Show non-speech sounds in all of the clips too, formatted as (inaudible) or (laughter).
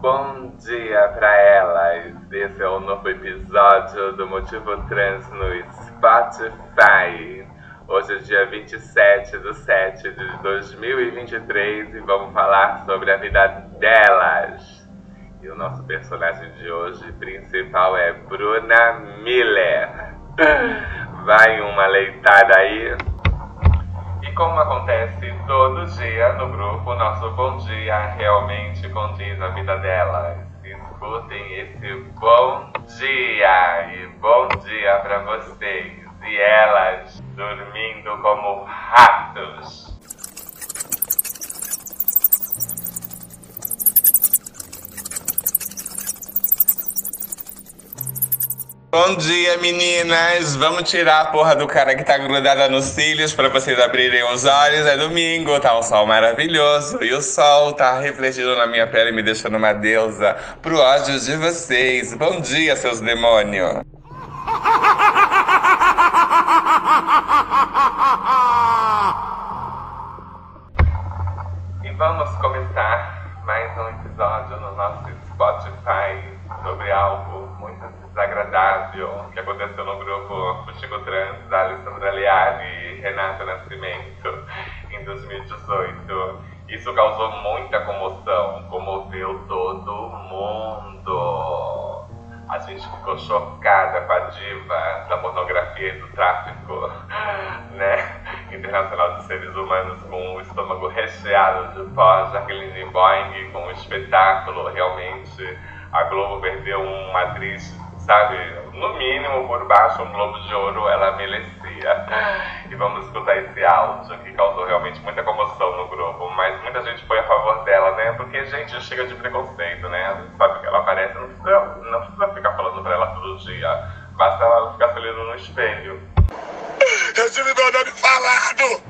bom dia para elas. Esse é o novo episódio do Motivo Trans no Spotify. Hoje é dia 27 de 7 de 2023 e vamos falar sobre a vida delas. E o nosso personagem de hoje principal é Bruna Miller. Vai uma leitada aí. Como acontece todo dia no grupo, nosso bom dia realmente condiz a vida delas. Escutem esse bom dia e bom dia para vocês e elas dormindo como ratos. Bom dia, meninas! Vamos tirar a porra do cara que tá grudada nos cílios para vocês abrirem os olhos. É domingo, tá um sol maravilhoso e o sol tá refletindo na minha pele, me deixando uma deusa pro ódio de vocês. Bom dia, seus demônios! E vamos começar mais um episódio no nosso Spotify sobre algo desagradável que aconteceu no grupo Chico Trans, da Alessandra Aliari e Renata Nascimento em 2018. Isso causou muita comoção, comoveu todo mundo. A gente ficou chocada com a diva da pornografia e do tráfico né, internacional de seres humanos com o estômago recheado de pó, Jacqueline Boing com um espetáculo realmente a Globo perdeu uma atriz, sabe, no mínimo por baixo um Globo de Ouro ela merecia. E vamos escutar esse áudio que causou realmente muita comoção no grupo, mas muita gente foi a favor dela, né? Porque, gente, chega de preconceito, né? Sabe que ela aparece, não precisa, não precisa ficar falando pra ela todo dia. Basta ela ficar se olhando no espelho. Eu tive meu nome falado!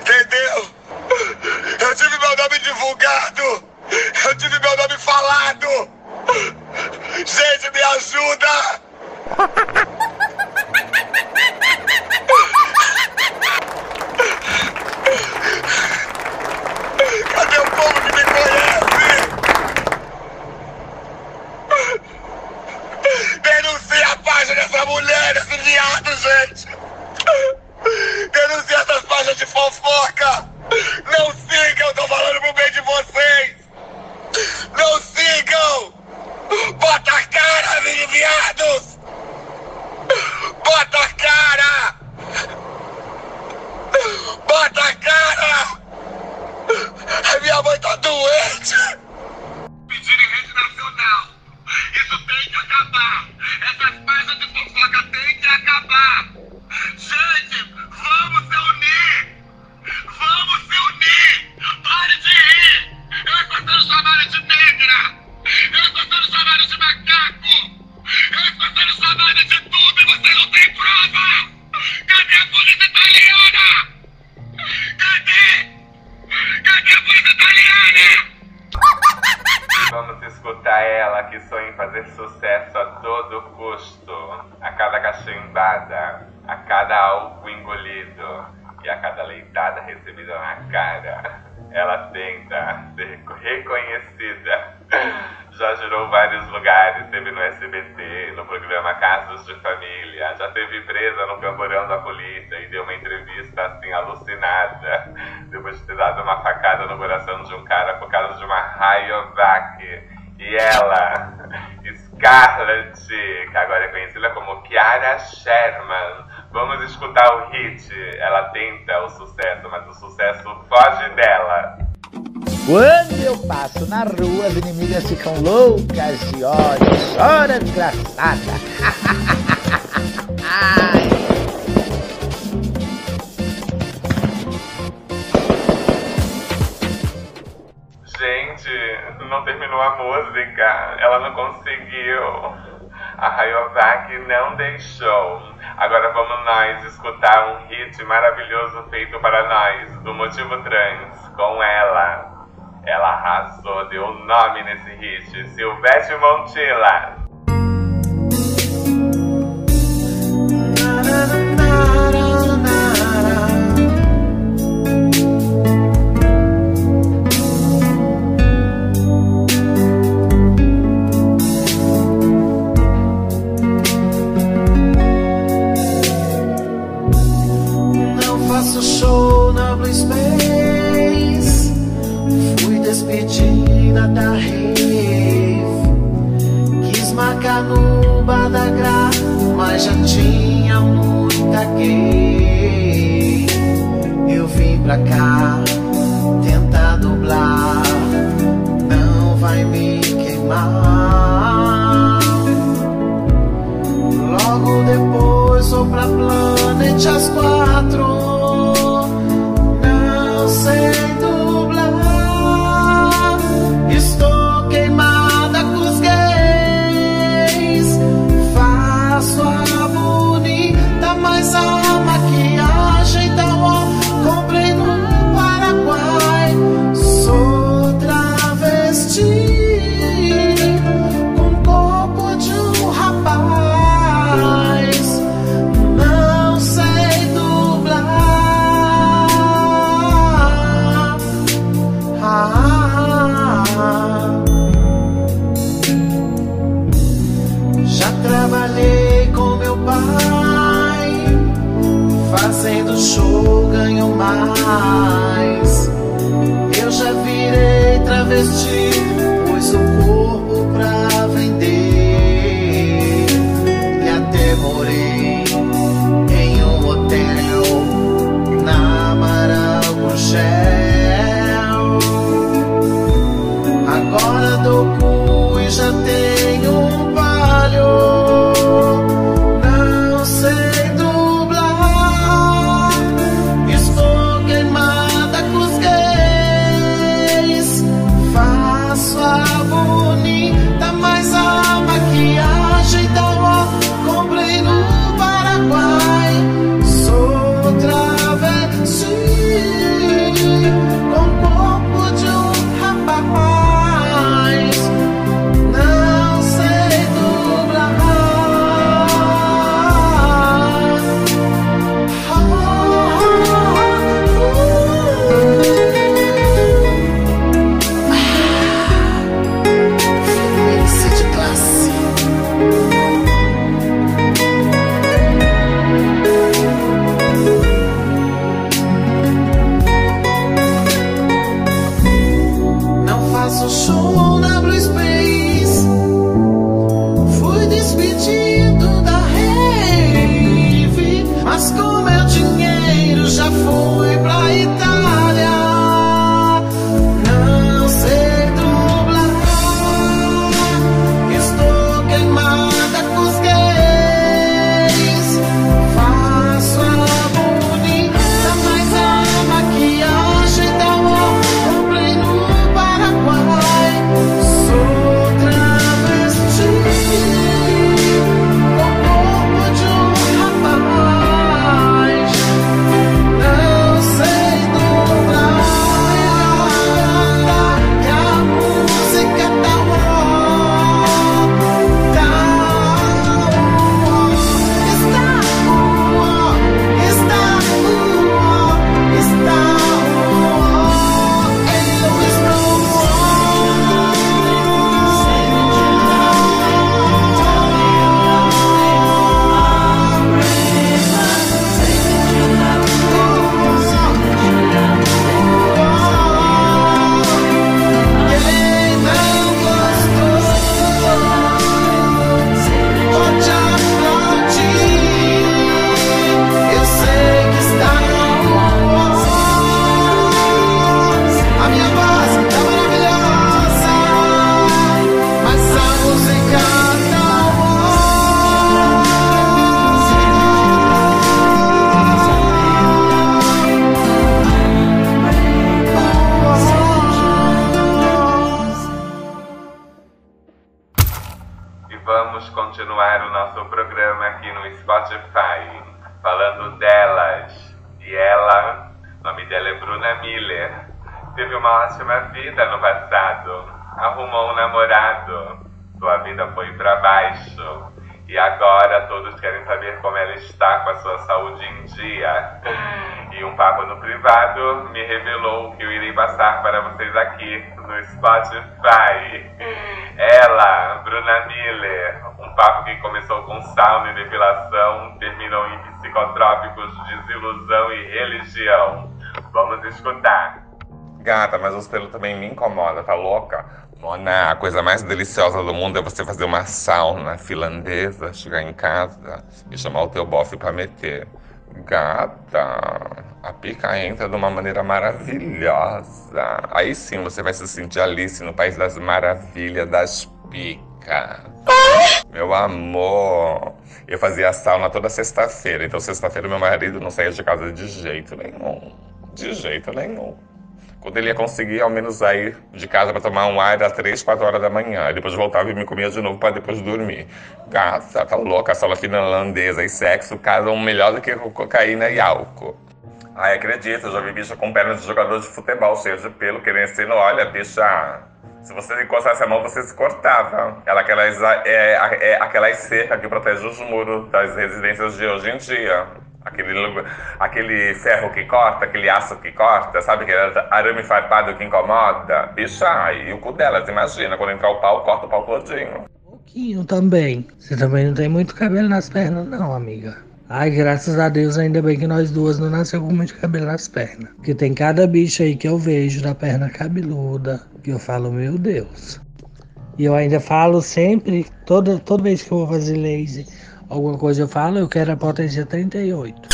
Entendeu? Eu tive meu nome divulgado! Eu tive meu nome falado! Gente, me ajuda! Cadê o povo que me conhece? Denuncia a página dessa mulher, esse viado, gente! Denuncia essas páginas de fofoca! A cada cachimbada, a cada álcool engolido e a cada leitada recebida na cara. Ela tenta ser reconhecida. Já girou vários lugares, teve no SBT, no programa Casos de Família, já teve presa no camporão da polícia e deu uma entrevista assim alucinada, depois de ter dado uma facada no coração de um cara por causa de uma Rayovac. E ela, Scarlett, que agora é conhecida como Kiara Sherman. Vamos escutar o hit. Ela tenta o sucesso, mas o sucesso foge dela. Quando eu passo na rua, as inimigas ficam loucas de ódio. Chora, desgraçada. (laughs) a música. Ela não conseguiu. A Rayovac não deixou. Agora vamos nós escutar um hit maravilhoso feito para nós, do Motivo Trans, com ela. Ela arrasou, deu nome nesse hit. Silvestre Montilla. teve uma ótima vida no passado, arrumou um namorado, sua vida foi para baixo. E agora todos querem saber como ela está com a sua saúde em dia. E um papo no privado me revelou que eu irei passar para vocês aqui no Spotify. Ela, Bruna Miller, um papo que começou com sauna e depilação, terminou em psicotrópicos, desilusão e religião. Vamos escutar. Gata, mas os pelos também me incomoda, tá louca? Mona, a coisa mais deliciosa do mundo é você fazer uma sauna finlandesa, chegar em casa e chamar o teu bofe pra meter. Gata, a pica entra de uma maneira maravilhosa. Aí sim você vai se sentir Alice no País das Maravilhas das Picas. Meu amor, eu fazia sauna toda sexta-feira, então sexta-feira meu marido não saía de casa de jeito nenhum. De jeito nenhum. Quando ele ia conseguir ao menos sair de casa para tomar um ar às 3, 4 horas da manhã. Depois voltava e me comia de novo para depois dormir. Gata, tá louca, a sala finlandesa e sexo casam melhor do que cocaína e álcool. Ai, acredito, eu já vi bicha com pernas de jogador de futebol, cheio de pelo, querendo ser, olha, bicha, se você encostasse a mão, você se cortava. Ela, aquelas, é, é, aquelas cercas que protegem os muros das residências de hoje em dia. Aquele, aquele ferro que corta, aquele aço que corta, sabe? Aquele arame farpado que incomoda. Bicha, e o cu delas, imagina, quando entrar o pau, corta o pau todinho. Pouquinho também. Você também não tem muito cabelo nas pernas, não, amiga. Ai, graças a Deus, ainda bem que nós duas não nasceu com muito cabelo nas pernas. Porque tem cada bicho aí que eu vejo da perna cabeluda, que eu falo, meu Deus. E eu ainda falo sempre, toda, toda vez que eu vou fazer laser, alguma coisa eu falo, eu quero a potência 38.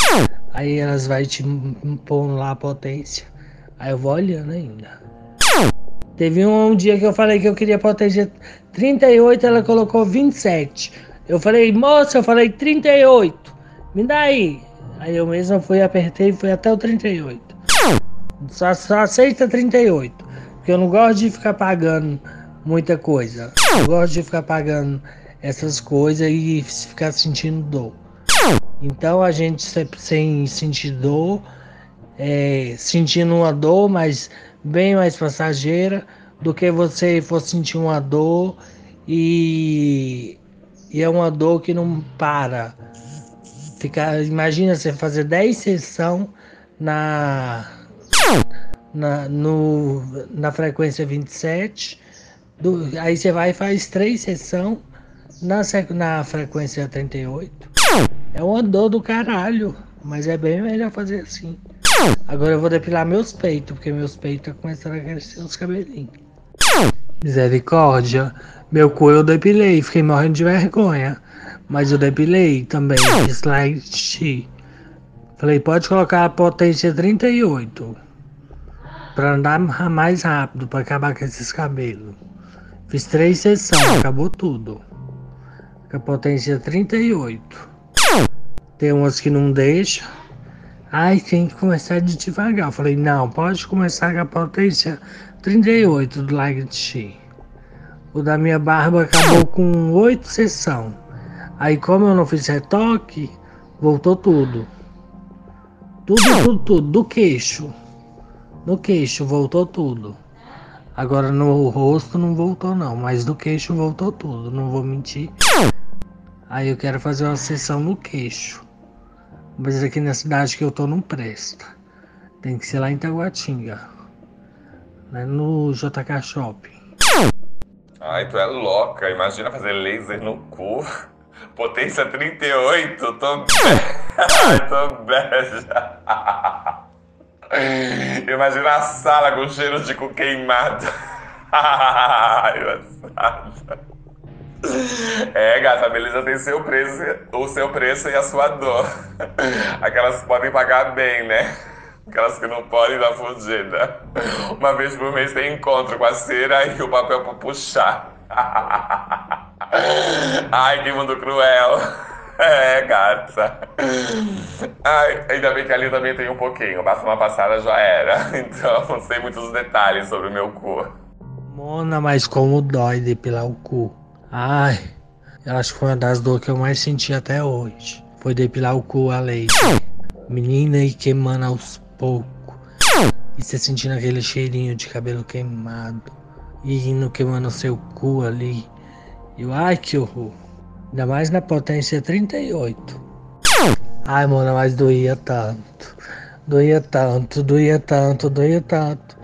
Aí elas vai te pondo lá a potência. Aí eu vou olhando ainda. Teve um, um dia que eu falei que eu queria potência 38, ela colocou 27. Eu falei, moça, eu falei 38. Me dá aí. Aí eu mesmo fui, apertei e fui até o 38. Só, só aceita 38. Porque eu não gosto de ficar pagando muita coisa. Eu gosto de ficar pagando essas coisas e ficar sentindo dor. Então a gente sem sentir dor, é, sentindo uma dor, mas bem mais passageira do que você for sentir uma dor e, e é uma dor que não para. Ficar, imagina você fazer 10 sessões na, na, na frequência 27, do, aí você vai e faz 3 sessões na, na frequência 38. É uma dor do caralho, mas é bem melhor fazer assim. Agora eu vou depilar meus peitos, porque meus peitos estão começando a crescer os cabelinhos. Misericórdia, meu cu eu depilei, fiquei morrendo de vergonha. Mas eu depilei também, slide. Falei, pode colocar a potência 38. Pra andar mais rápido, pra acabar com esses cabelos. Fiz três sessões, acabou tudo. Com a potência 38. Tem umas que não deixam. Ai, tem que começar de devagar. Eu falei, não, pode começar com a potência 38 do Light O da minha barba acabou com 8 sessões. Aí como eu não fiz retoque, voltou tudo. Tudo, tudo, tudo. Do queixo. No queixo voltou tudo. Agora no rosto não voltou não, mas do queixo voltou tudo, não vou mentir. Aí eu quero fazer uma sessão no queixo. Mas aqui na cidade que eu tô não presta. Tem que ser lá em Taguatinga. Né, no JK Shopping. Ai, tu é louca. Imagina fazer laser no cu. Potência 38, tô Ai, (laughs) tô. (laughs) Imagina a sala com cheiro de cu queimado. (laughs) Ai, é, gata, a beleza tem seu preço, o seu preço e a sua dor. Aquelas que podem pagar bem, né? Aquelas que não podem dar fugida. Uma vez por mês tem encontro com a cera e o papel pra puxar. Ai, que mundo cruel. É, gata. Ai, ainda bem que ali também tem um pouquinho. Basta uma passada já era. Então, não sei muitos detalhes sobre o meu cu. Mona, mas como dói depilar o cu. Ai, acho que foi uma das dores que eu mais senti até hoje. Foi depilar o cu a leite. Menina e queimando aos poucos. E você sentindo aquele cheirinho de cabelo queimado. E indo queimando seu cu ali. Eu, ai que horror. Ainda mais na potência 38. Ai, mano, mas doía tanto. Doía tanto, doía tanto, doía tanto.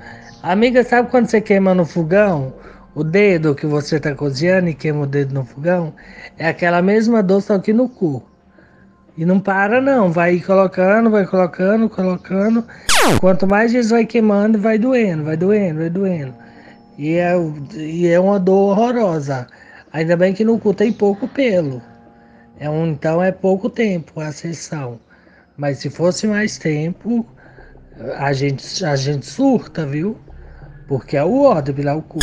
Amiga, sabe quando você queima no fogão? O dedo que você tá cozinhando e queima o dedo no fogão? É aquela mesma dor, só que no cu. E não para não, vai colocando, vai colocando, colocando. Quanto mais vezes vai queimando, vai doendo, vai doendo, vai doendo. E é, e é uma dor horrorosa. Ainda bem que no cu tem pouco pelo. É um, então é pouco tempo a sessão. Mas se fosse mais tempo, a gente, a gente surta, viu? Porque é o ódio virar o cu.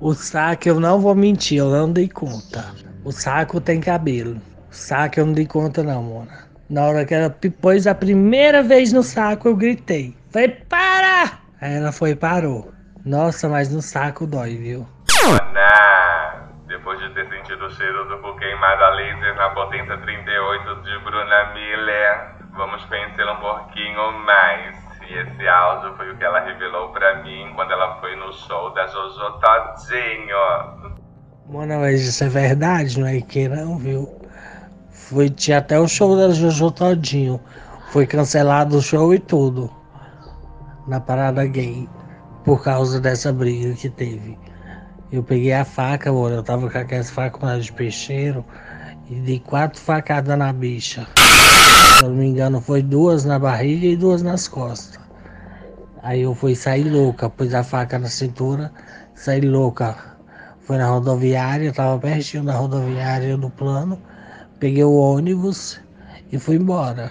O saco eu não vou mentir, eu não dei conta. O saco tem cabelo. O saco eu não dei conta não, mona. Na hora que ela pôs a primeira vez no saco, eu gritei. Falei, para! Aí ela foi e parou. Nossa, mas no saco dói, viu? Mona, depois de ter sentido o cheiro do cu queimado a laser na potência 38 de Bruna Miller, vamos conhecê-la um pouquinho mais. E esse áudio foi o que ela revelou pra mim quando ela foi no show da Jojo Todinho. Mona, mas isso é verdade, não é que não, viu? Foi, tinha até o show da Jojo Todinho. Foi cancelado o show e tudo. Na parada gay. Por causa dessa briga que teve. Eu peguei a faca, mano. Eu tava com aquelas facas de peixeiro. E dei quatro facadas na bicha. Se eu não me engano, foi duas na barriga e duas nas costas. Aí eu fui sair louca, pus a faca na cintura, saí louca. Foi na rodoviária, tava pertinho da rodoviária do plano, peguei o ônibus e fui embora.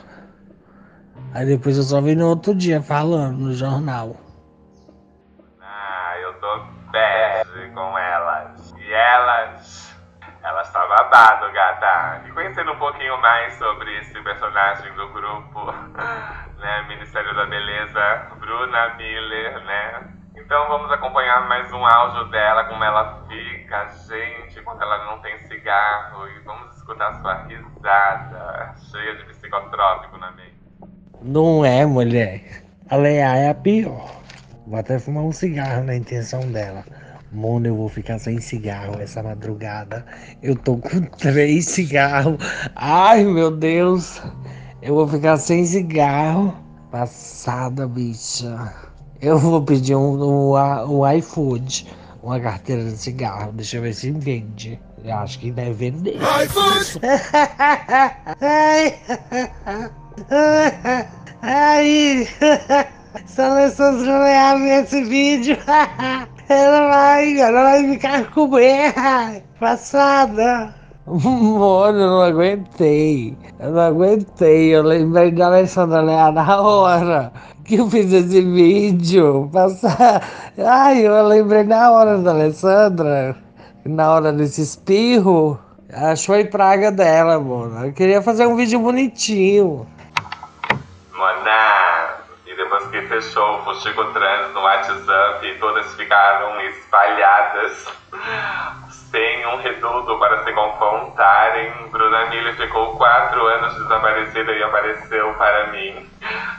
Aí depois eu só vi no outro dia falando no jornal. Ah, eu tô bad com elas. E elas. Babado, gata. E conhecendo um pouquinho mais sobre esse personagem do grupo, (laughs) né? Ministério da Beleza, Bruna Miller, né? Então vamos acompanhar mais um áudio dela, como ela fica, gente, quando ela não tem cigarro. E vamos escutar sua risada, cheia de psicotrópico na mente. Não é, mulher. A Leia é a pior. Vou até fumar um cigarro na intenção dela. Mano, eu vou ficar sem cigarro essa madrugada. Eu tô com (laughs) três cigarros. Ai, meu Deus. Eu vou ficar sem cigarro. Passada, bicha. Eu vou pedir um, um, um iFood. Uma carteira de cigarro. Deixa eu ver se vende. Eu acho que deve vender. iFood! (laughs) Ai. (laughs) Ai. Se a Alessandra Leal ver esse vídeo, ela vai, ela vai ficar com medo. Passada. (laughs) Mano, eu não aguentei. Eu não aguentei. Eu lembrei da Alessandra Leal na hora que eu fiz esse vídeo. Passar. Ai, eu lembrei na hora da Alessandra. Na hora desse espirro. Achou a praga dela, mano. Eu queria fazer um vídeo bonitinho. Mona, e depois que fechou o Fuxico Trans no WhatsApp e todas ficaram espalhadas sem um reduto para se confrontarem, Bruna Miller ficou quatro anos desaparecida e apareceu para mim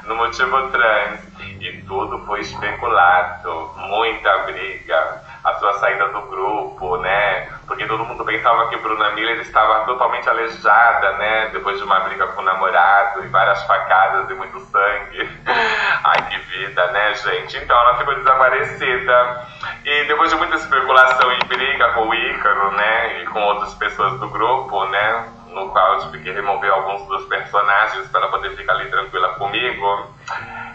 no motivo trans. E tudo foi especulado, muita briga, a sua saída do grupo, né? Porque todo mundo pensava que Bruna Miller estava totalmente aleijada, né? Depois de uma briga com o namorado e várias facadas e muito sangue. Né, gente? Então ela ficou desaparecida. E depois de muita especulação e briga com o Ícaro, né? E com outras pessoas do grupo, né? No qual eu tive que remover alguns dos personagens para poder ficar ali tranquila comigo.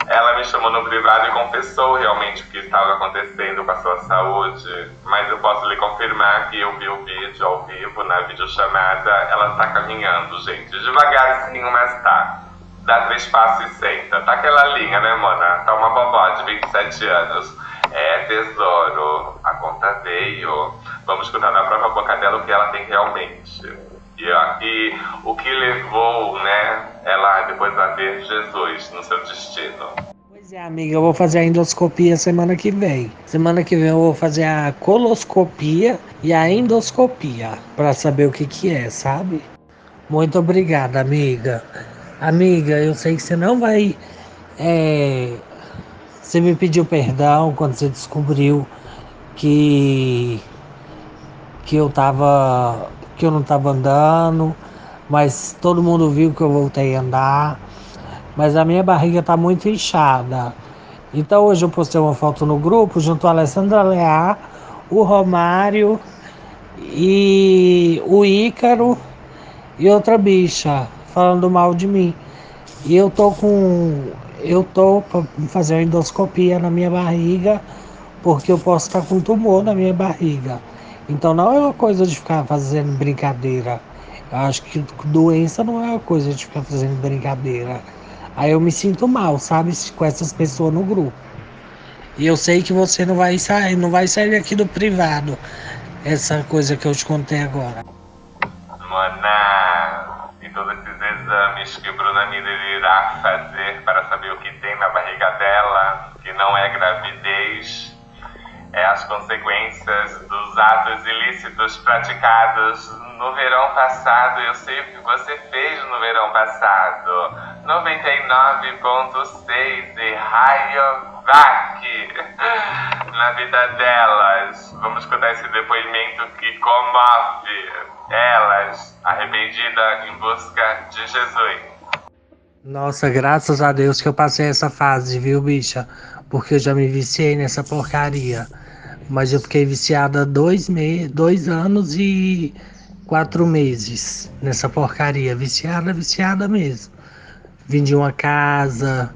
Ela me chamou no privado e confessou realmente o que estava acontecendo com a sua saúde, mas eu posso lhe confirmar que eu vi o vídeo ao vivo, na videochamada, ela está caminhando, gente, devagarzinho, mas tá. Passos e senta. Tá aquela linha, né, mana? Tá uma vovó de 27 anos. É, tesouro, a conta veio. Vamos escutar na própria boca dela o que ela tem realmente. E, ó, e o que levou, né, ela depois a ver Jesus no seu destino. Pois é, amiga, eu vou fazer a endoscopia semana que vem. Semana que vem eu vou fazer a coloscopia e a endoscopia para saber o que que é, sabe? Muito obrigada, amiga. Amiga, eu sei que você não vai. É, você me pediu perdão quando você descobriu que que eu tava que eu não tava andando, mas todo mundo viu que eu voltei a andar. Mas a minha barriga tá muito inchada. Então hoje eu postei uma foto no grupo junto a Alessandra Leá, o Romário e o Ícaro e outra bicha. Falando mal de mim. E eu tô com. Eu tô fazer uma endoscopia na minha barriga, porque eu posso estar com tumor na minha barriga. Então não é uma coisa de ficar fazendo brincadeira. Eu acho que doença não é uma coisa de ficar fazendo brincadeira. Aí eu me sinto mal, sabe, com essas pessoas no grupo. E eu sei que você não vai sair, não vai sair aqui do privado. Essa coisa que eu te contei agora. Mona, e esses exames que Bruna Miller irá fazer para saber o que tem na barriga dela, que não é gravidez, é as consequências dos atos ilícitos praticados no verão passado. Eu sei o que você fez no verão passado. 99.6 e Rayovac (laughs) na vida delas. Vamos escutar esse depoimento que comove elas, arrependida em busca de Jesus. Nossa, graças a Deus que eu passei essa fase, viu, bicha? Porque eu já me viciei nessa porcaria. Mas eu fiquei viciada dois, me dois anos e quatro meses nessa porcaria. Viciada, viciada mesmo. Vendi uma casa,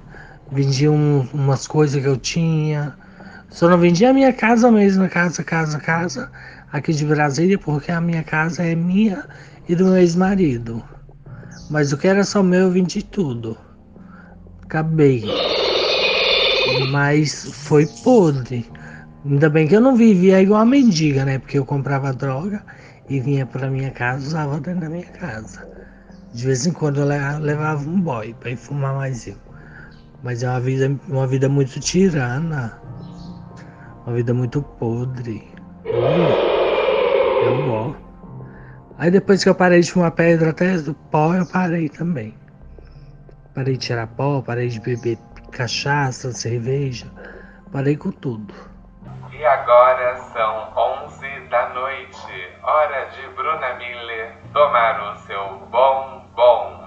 vendi um, umas coisas que eu tinha. Só não vendi a minha casa mesmo, casa, casa, casa, aqui de Brasília, porque a minha casa é minha e do meu ex-marido. Mas o que era só meu, eu vendi tudo. Acabei. Mas foi podre. Ainda bem que eu não vivia igual a mendiga, né? Porque eu comprava droga e vinha pra minha casa, usava dentro da minha casa. De vez em quando eu levava um boy pra ir fumar mais eu. Mas é uma vida, uma vida muito tirana. Uma vida muito podre. Eu ó. Aí depois que eu parei de fumar pedra até do pó, eu parei também. Parei de tirar pó, parei de beber cachaça, cerveja. Parei com tudo. E agora são 11 da noite, hora de Bruna Miller tomar o seu bom bom.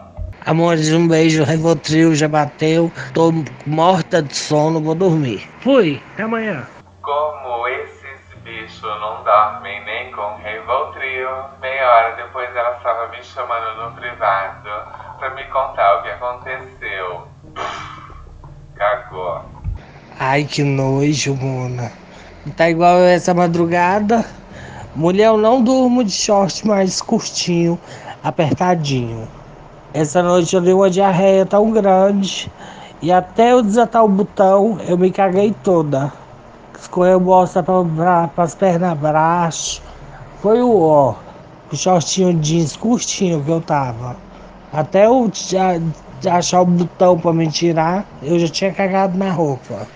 Amores, um beijo, Revotril já bateu, tô morta de sono, vou dormir. Fui, até amanhã. Como esses bichos não dormem nem com Revotril, meia hora depois ela estava me chamando no privado pra me contar o que aconteceu. Cagou. Ai, que nojo, Mona. Tá igual essa madrugada. Mulher, eu não durmo de short mais curtinho, apertadinho. Essa noite eu dei uma diarreia tão grande e até eu desatar o botão eu me caguei toda. Escorreu bosta para as pernas abaixo. Foi o ó, o shortinho jeans curtinho que eu tava. Até eu achar o botão para me tirar, eu já tinha cagado na roupa.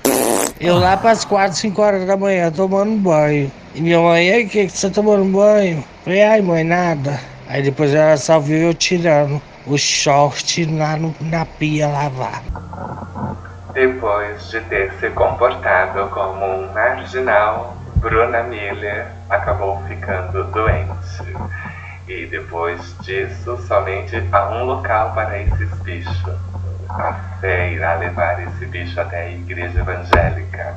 Eu lá para as 4, 5 horas da manhã tomando banho. E minha mãe, aí, que, que você tá tomando banho? Falei, ai mãe, nada. Aí depois ela só viu eu tirando o short lá no, na pia lavar. Depois de ter se comportado como um marginal, Bruna Miller acabou ficando doente. E depois disso, somente há um local para esses bichos a fé irá levar esse bicho até a igreja evangélica.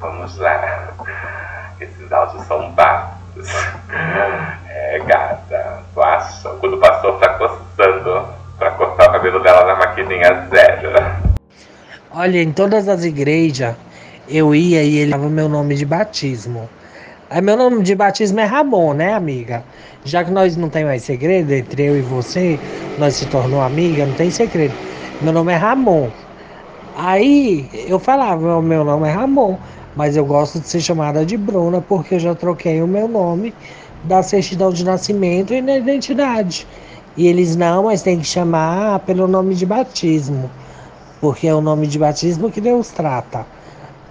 Vamos lá. Esses áudios são bafos. É, gata. Tu acha? Quando o pastor tá coçando pra cortar o cabelo dela na maquininha zero. Olha, em todas as igrejas eu ia e ele dava meu nome de batismo. Aí meu nome de batismo é Ramon, né, amiga? Já que nós não tem mais segredo entre eu e você, nós se tornou amiga, não tem segredo. Meu nome é Ramon. Aí eu falava, meu nome é Ramon, mas eu gosto de ser chamada de Bruna porque eu já troquei o meu nome da certidão de nascimento e da identidade. E eles não, mas tem que chamar pelo nome de batismo, porque é o nome de batismo que Deus trata.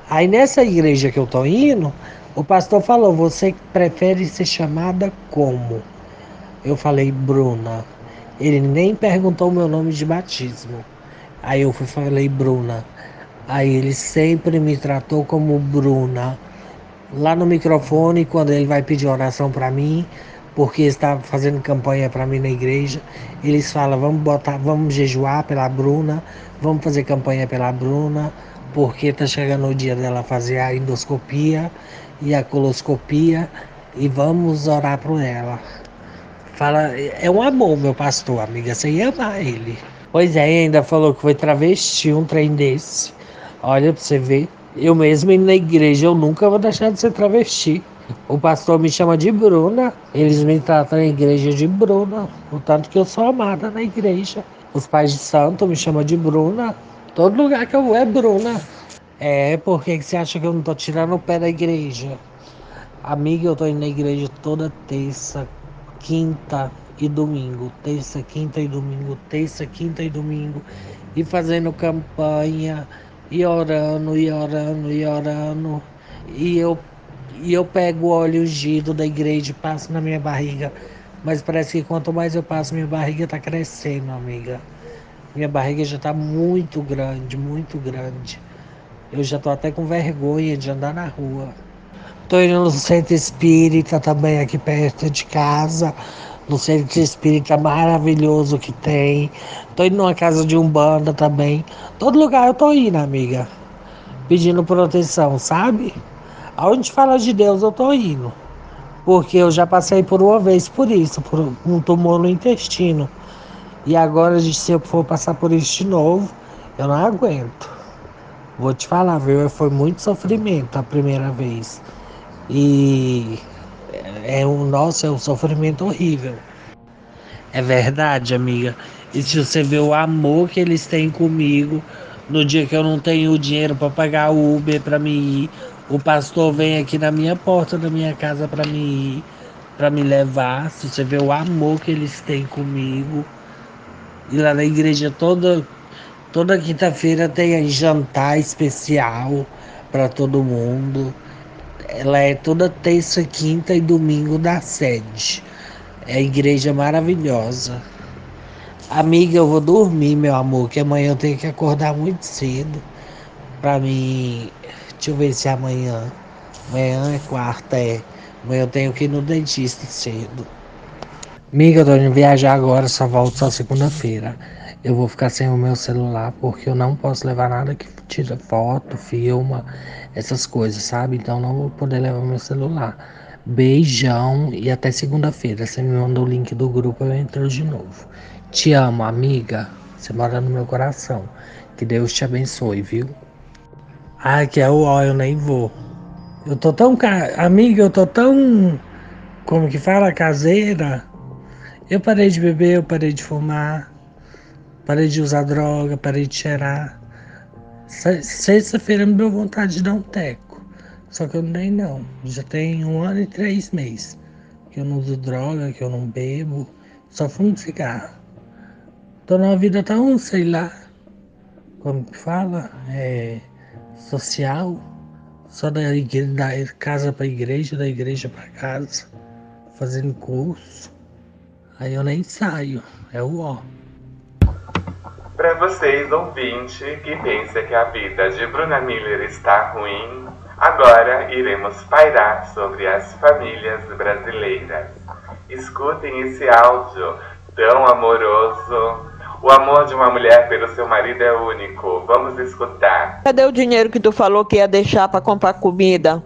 Aí nessa igreja que eu tô indo, o pastor falou: Você prefere ser chamada como? Eu falei: Bruna. Ele nem perguntou o meu nome de batismo. Aí eu fui falei Bruna. Aí ele sempre me tratou como Bruna. Lá no microfone, quando ele vai pedir oração para mim, porque está fazendo campanha para mim na igreja, eles falam: vamos botar, vamos jejuar pela Bruna, vamos fazer campanha pela Bruna, porque tá chegando o dia dela fazer a endoscopia e a coloscopia e vamos orar por ela. Fala, é um amor, meu pastor, amiga. Você ia amar ele. Pois é, ainda falou que foi travesti um trem desse. Olha pra você ver. Eu mesmo indo na igreja, eu nunca vou deixar de ser travesti. O pastor me chama de Bruna. Eles me tratam na igreja de Bruna. O tanto que eu sou amada na igreja. Os pais de santo me chamam de Bruna. Todo lugar que eu vou é Bruna. É, por que você acha que eu não tô tirando o pé da igreja? Amiga, eu tô indo na igreja toda terça, quinta e domingo. Terça, quinta e domingo. Terça, quinta e domingo. E fazendo campanha. E orando, e orando, e orando. E eu e eu pego o óleo ungido da igreja e passo na minha barriga. Mas parece que quanto mais eu passo, minha barriga tá crescendo, amiga. Minha barriga já tá muito grande, muito grande. Eu já tô até com vergonha de andar na rua. Tô indo no centro espírita também aqui perto de casa. No centro espírita maravilhoso que tem. Tô indo numa casa de umbanda também. Todo lugar eu tô indo, amiga. Pedindo proteção, sabe? Aonde fala de Deus eu tô indo. Porque eu já passei por uma vez por isso, por um tumor no intestino. E agora, se eu for passar por isso de novo, eu não aguento. Vou te falar, viu? Foi muito sofrimento a primeira vez. E é um, nossa, é um sofrimento horrível. É verdade, amiga. E se você vê o amor que eles têm comigo, no dia que eu não tenho dinheiro para pagar o Uber para me ir, o pastor vem aqui na minha porta da minha casa para me para me levar. Se você vê o amor que eles têm comigo. E lá na igreja toda toda quinta-feira tem jantar especial para todo mundo. Ela é toda terça, quinta e domingo da sede. É igreja maravilhosa. Amiga, eu vou dormir, meu amor, que amanhã eu tenho que acordar muito cedo para mim Deixa eu ver se amanhã. Amanhã é quarta, é. Amanhã eu tenho que ir no dentista cedo. Amiga, eu tô indo viajar agora, só volto só segunda-feira. Eu vou ficar sem o meu celular porque eu não posso levar nada que tira foto, filma, essas coisas, sabe? Então não vou poder levar meu celular. Beijão e até segunda-feira. Você me manda o link do grupo, eu entro de novo. Te amo, amiga. Você mora no meu coração. Que Deus te abençoe, viu? Ah, que é o ó, eu nem vou. Eu tô tão. Amiga, eu tô tão. Como que fala? Caseira. Eu parei de beber, eu parei de fumar. Parei de usar droga, parei de cheirar. Sexta-feira me deu vontade de dar um teco. Só que eu dei não. Já tem um ano e três meses. Que eu não uso droga, que eu não bebo. Só fumo cigarro. Tô numa vida tão, sei lá. Como que fala? É social, só da, igreja, da casa para igreja, da igreja para casa, fazendo curso. Aí eu nem saio, é o ó. Para vocês, ouvinte, que pensa que a vida de Bruna Miller está ruim, agora iremos pairar sobre as famílias brasileiras. Escutem esse áudio tão amoroso, o amor de uma mulher pelo seu marido é único. Vamos escutar. Cadê o dinheiro que tu falou que ia deixar para comprar comida?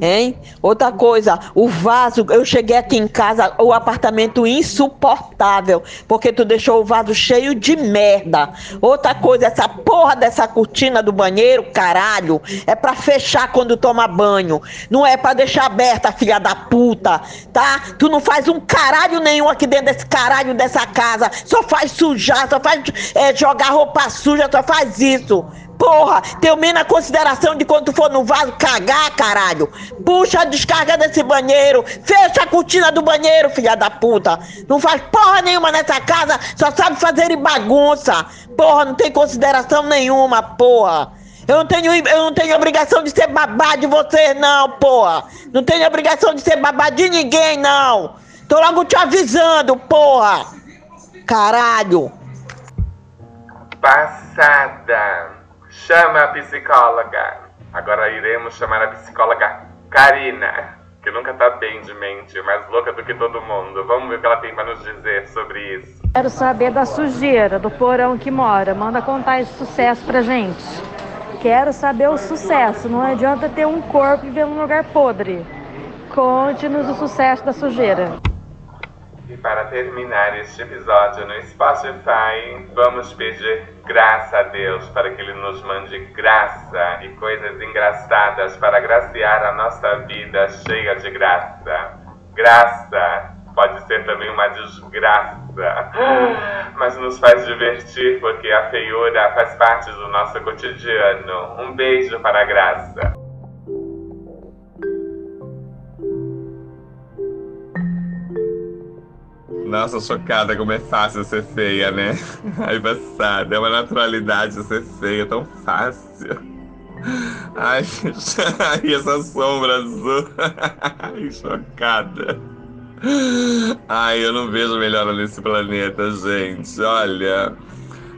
Hein? Outra coisa, o vaso, eu cheguei aqui em casa, o apartamento insuportável, porque tu deixou o vaso cheio de merda. Outra coisa, essa porra dessa cortina do banheiro, caralho, é para fechar quando toma banho, não é para deixar aberta, filha da puta, tá? Tu não faz um caralho nenhum aqui dentro desse caralho dessa casa, só faz sujar, só faz é, jogar roupa suja, só faz isso. Porra, tenho menos consideração de quando tu for no vaso cagar, caralho. Puxa a descarga desse banheiro. Fecha a cortina do banheiro, filha da puta. Não faz porra nenhuma nessa casa, só sabe fazer bagunça. Porra, não tem consideração nenhuma, porra. Eu não tenho, eu não tenho obrigação de ser babá de vocês, não, porra. Não tenho obrigação de ser babá de ninguém, não. Tô logo te avisando, porra. Caralho. Passada. Chama a psicóloga. Agora iremos chamar a psicóloga Karina, que nunca tá bem de mente, mais louca do que todo mundo. Vamos ver o que ela tem para nos dizer sobre isso. Quero saber da sujeira, do porão que mora. Manda contar esse sucesso pra gente. Quero saber o sucesso. Não adianta ter um corpo e ver um lugar podre. Conte-nos o sucesso da sujeira. E para terminar este episódio no Spotify, vamos pedir graça a Deus para que Ele nos mande graça e coisas engraçadas para graciar a nossa vida cheia de graça. Graça pode ser também uma desgraça, (gasps) mas nos faz divertir porque a feiura faz parte do nosso cotidiano. Um beijo para a graça. Nossa, chocada como é fácil ser feia, né? (laughs) Ai, passada, é uma naturalidade ser feia, tão fácil. Ai, (laughs) essa sombra azul. (laughs) Ai, chocada. Ai, eu não vejo melhor nesse planeta, gente. Olha.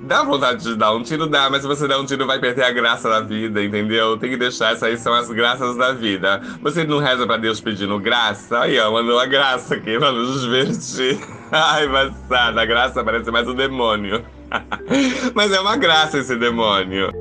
Dá vontade de dar um tiro, dá, mas se você der um tiro, vai perder a graça da vida, entendeu? Tem que deixar, essas aí são as graças da vida. Você não reza pra Deus pedindo graça? Aí, ó, mandou a graça aqui pra nos divertir. Ai, passada, a graça parece mais um demônio. (laughs) mas é uma graça esse demônio.